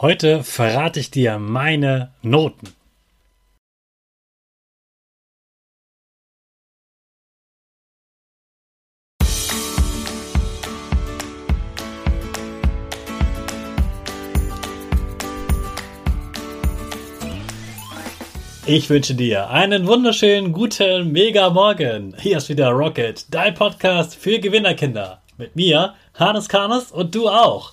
Heute verrate ich dir meine Noten. Ich wünsche dir einen wunderschönen guten Mega Morgen. Hier ist wieder Rocket, dein Podcast für Gewinnerkinder. Mit mir, Hannes Karnes und du auch.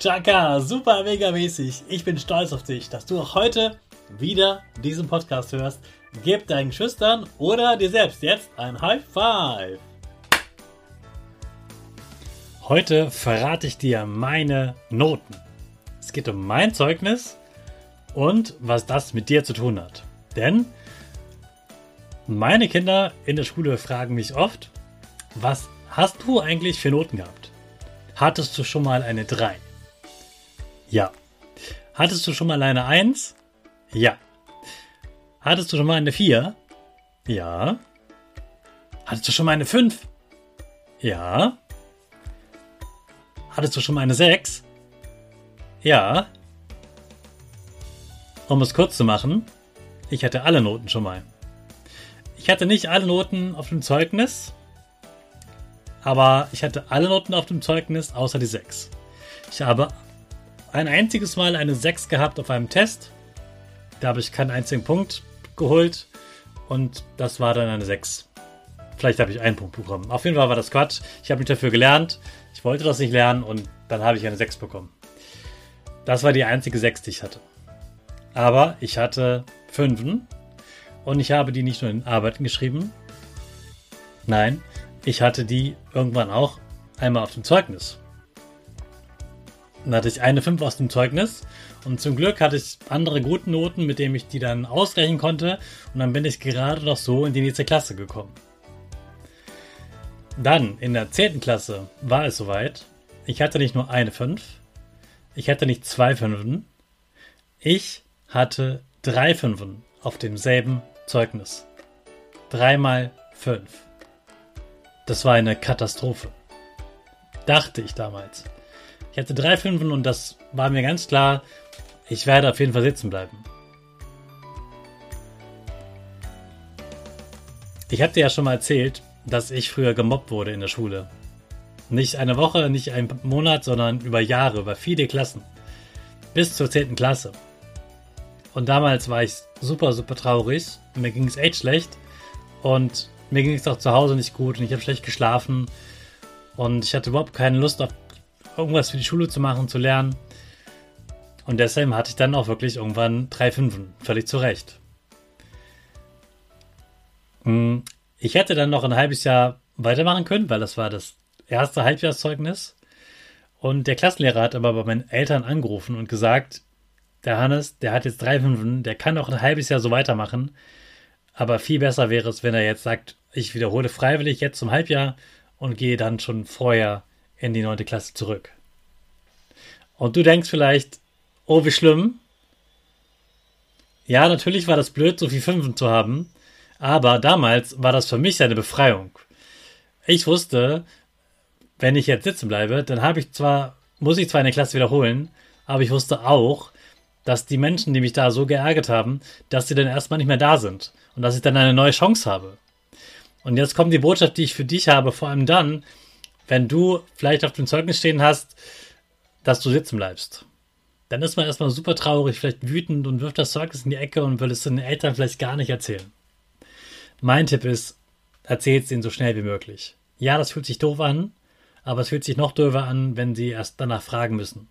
Chaka, super mega mäßig. Ich bin stolz auf dich, dass du auch heute wieder diesen Podcast hörst. Gib deinen Schüchtern oder dir selbst jetzt ein High Five. Heute verrate ich dir meine Noten. Es geht um mein Zeugnis und was das mit dir zu tun hat. Denn meine Kinder in der Schule fragen mich oft, was hast du eigentlich für Noten gehabt? Hattest du schon mal eine 3? Ja. Hattest du schon mal eine 1? Ja. Hattest du schon mal eine 4? Ja. Hattest du schon mal eine 5? Ja. Hattest du schon mal eine 6? Ja. Um es kurz zu machen, ich hatte alle Noten schon mal. Ich hatte nicht alle Noten auf dem Zeugnis, aber ich hatte alle Noten auf dem Zeugnis außer die 6. Ich habe ein einziges Mal eine 6 gehabt auf einem Test. Da habe ich keinen einzigen Punkt geholt und das war dann eine 6. Vielleicht habe ich einen Punkt bekommen. Auf jeden Fall war das Quatsch. Ich habe nicht dafür gelernt. Ich wollte das nicht lernen und dann habe ich eine 6 bekommen. Das war die einzige 6, die ich hatte. Aber ich hatte 5 und ich habe die nicht nur in Arbeiten geschrieben. Nein, ich hatte die irgendwann auch einmal auf dem Zeugnis. Dann hatte ich eine 5 aus dem Zeugnis und zum Glück hatte ich andere gute Noten, mit denen ich die dann ausrechnen konnte und dann bin ich gerade noch so in die nächste Klasse gekommen. Dann in der 10. Klasse war es soweit. Ich hatte nicht nur eine 5, ich hatte nicht zwei Fünfen, ich hatte drei Fünfen auf demselben Zeugnis. Dreimal fünf. Das war eine Katastrophe. Dachte ich damals. Ich hatte drei Fünfen und das war mir ganz klar, ich werde auf jeden Fall sitzen bleiben. Ich hatte ja schon mal erzählt, dass ich früher gemobbt wurde in der Schule. Nicht eine Woche, nicht einen Monat, sondern über Jahre, über viele Klassen. Bis zur 10. Klasse. Und damals war ich super, super traurig. Mir ging es echt schlecht. Und mir ging es auch zu Hause nicht gut und ich habe schlecht geschlafen. Und ich hatte überhaupt keine Lust auf irgendwas für die Schule zu machen, zu lernen. Und deshalb hatte ich dann auch wirklich irgendwann drei Fünfen, völlig zu Recht. Hm, ich hätte dann noch ein halbes Jahr weitermachen können, weil das war das erste Halbjahrszeugnis. Und der Klassenlehrer hat aber bei meinen Eltern angerufen und gesagt, der Hannes, der hat jetzt drei Fünfen, der kann noch ein halbes Jahr so weitermachen. Aber viel besser wäre es, wenn er jetzt sagt, ich wiederhole freiwillig jetzt zum Halbjahr und gehe dann schon vorher in die neunte Klasse zurück. Und du denkst vielleicht, oh, wie schlimm. Ja, natürlich war das blöd, so viel Fünfen zu haben, aber damals war das für mich eine Befreiung. Ich wusste, wenn ich jetzt sitzen bleibe, dann habe ich zwar, muss ich zwar eine Klasse wiederholen, aber ich wusste auch, dass die Menschen, die mich da so geärgert haben, dass sie dann erstmal nicht mehr da sind und dass ich dann eine neue Chance habe. Und jetzt kommt die Botschaft, die ich für dich habe, vor allem dann, wenn du vielleicht auf dem Zeugnis stehen hast, dass du sitzen bleibst. Dann ist man erstmal super traurig, vielleicht wütend und wirft das Zeugnis in die Ecke und will es den Eltern vielleicht gar nicht erzählen. Mein Tipp ist, erzählt es ihnen so schnell wie möglich. Ja, das fühlt sich doof an, aber es fühlt sich noch doofer an, wenn sie erst danach fragen müssen.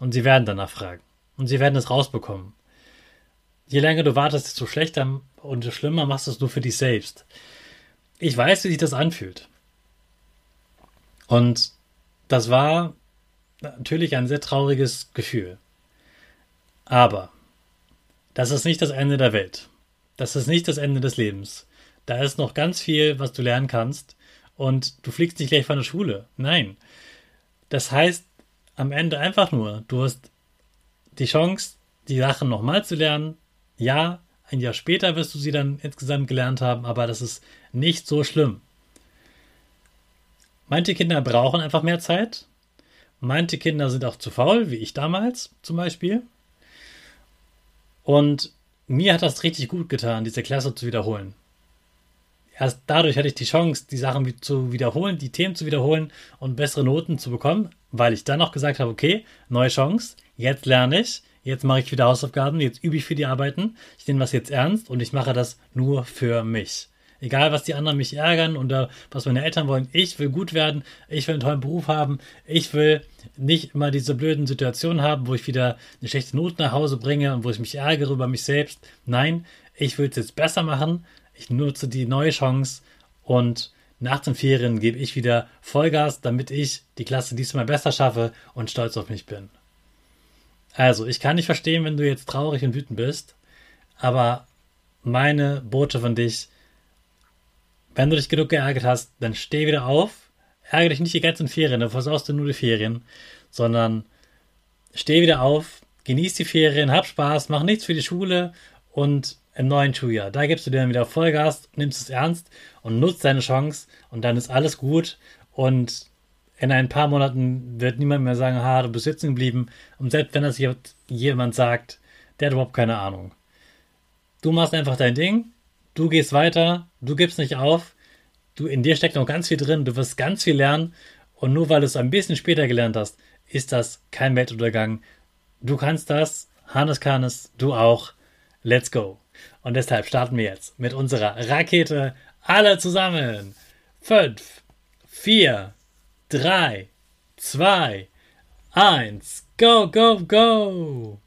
Und sie werden danach fragen. Und sie werden es rausbekommen. Je länger du wartest, desto schlechter und schlimmer machst du es nur für dich selbst. Ich weiß, wie sich das anfühlt. Und das war natürlich ein sehr trauriges Gefühl. Aber das ist nicht das Ende der Welt. Das ist nicht das Ende des Lebens. Da ist noch ganz viel, was du lernen kannst. Und du fliegst nicht gleich von der Schule. Nein. Das heißt am Ende einfach nur, du hast die Chance, die Sachen nochmal zu lernen. Ja, ein Jahr später wirst du sie dann insgesamt gelernt haben, aber das ist nicht so schlimm. Manche Kinder brauchen einfach mehr Zeit. Manche Kinder sind auch zu faul, wie ich damals zum Beispiel. Und mir hat das richtig gut getan, diese Klasse zu wiederholen. Erst dadurch hatte ich die Chance, die Sachen zu wiederholen, die Themen zu wiederholen und bessere Noten zu bekommen, weil ich dann auch gesagt habe, okay, neue Chance, jetzt lerne ich, jetzt mache ich wieder Hausaufgaben, jetzt übe ich für die Arbeiten, ich nehme das jetzt ernst und ich mache das nur für mich. Egal, was die anderen mich ärgern oder was meine Eltern wollen, ich will gut werden, ich will einen tollen Beruf haben, ich will nicht immer diese blöden Situationen haben, wo ich wieder eine schlechte Note nach Hause bringe und wo ich mich ärgere über mich selbst. Nein, ich will es jetzt besser machen, ich nutze die neue Chance und nach den Ferien gebe ich wieder Vollgas, damit ich die Klasse diesmal besser schaffe und stolz auf mich bin. Also, ich kann nicht verstehen, wenn du jetzt traurig und wütend bist, aber meine Botschaft von dich, wenn du dich genug geärgert hast, dann steh wieder auf, ärgere dich nicht die ganzen Ferien, dann versaust du nur die Ferien, sondern steh wieder auf, genieß die Ferien, hab Spaß, mach nichts für die Schule und im neuen Schuljahr, da gibst du dir dann wieder Vollgas, nimmst es ernst und nutzt deine Chance und dann ist alles gut und in ein paar Monaten wird niemand mehr sagen, ha, du bist sitzen geblieben. Und selbst wenn das jemand sagt, der hat überhaupt keine Ahnung. Du machst einfach dein Ding, du gehst weiter, du gibst nicht auf, du in dir steckt noch ganz viel drin, du wirst ganz viel lernen und nur weil du es ein bisschen später gelernt hast, ist das kein Weltuntergang. Du kannst das, Hannes kann es, du auch. Let's go. Und deshalb starten wir jetzt mit unserer Rakete alle zusammen. Fünf, vier, 3, 2, 1, go, go, go!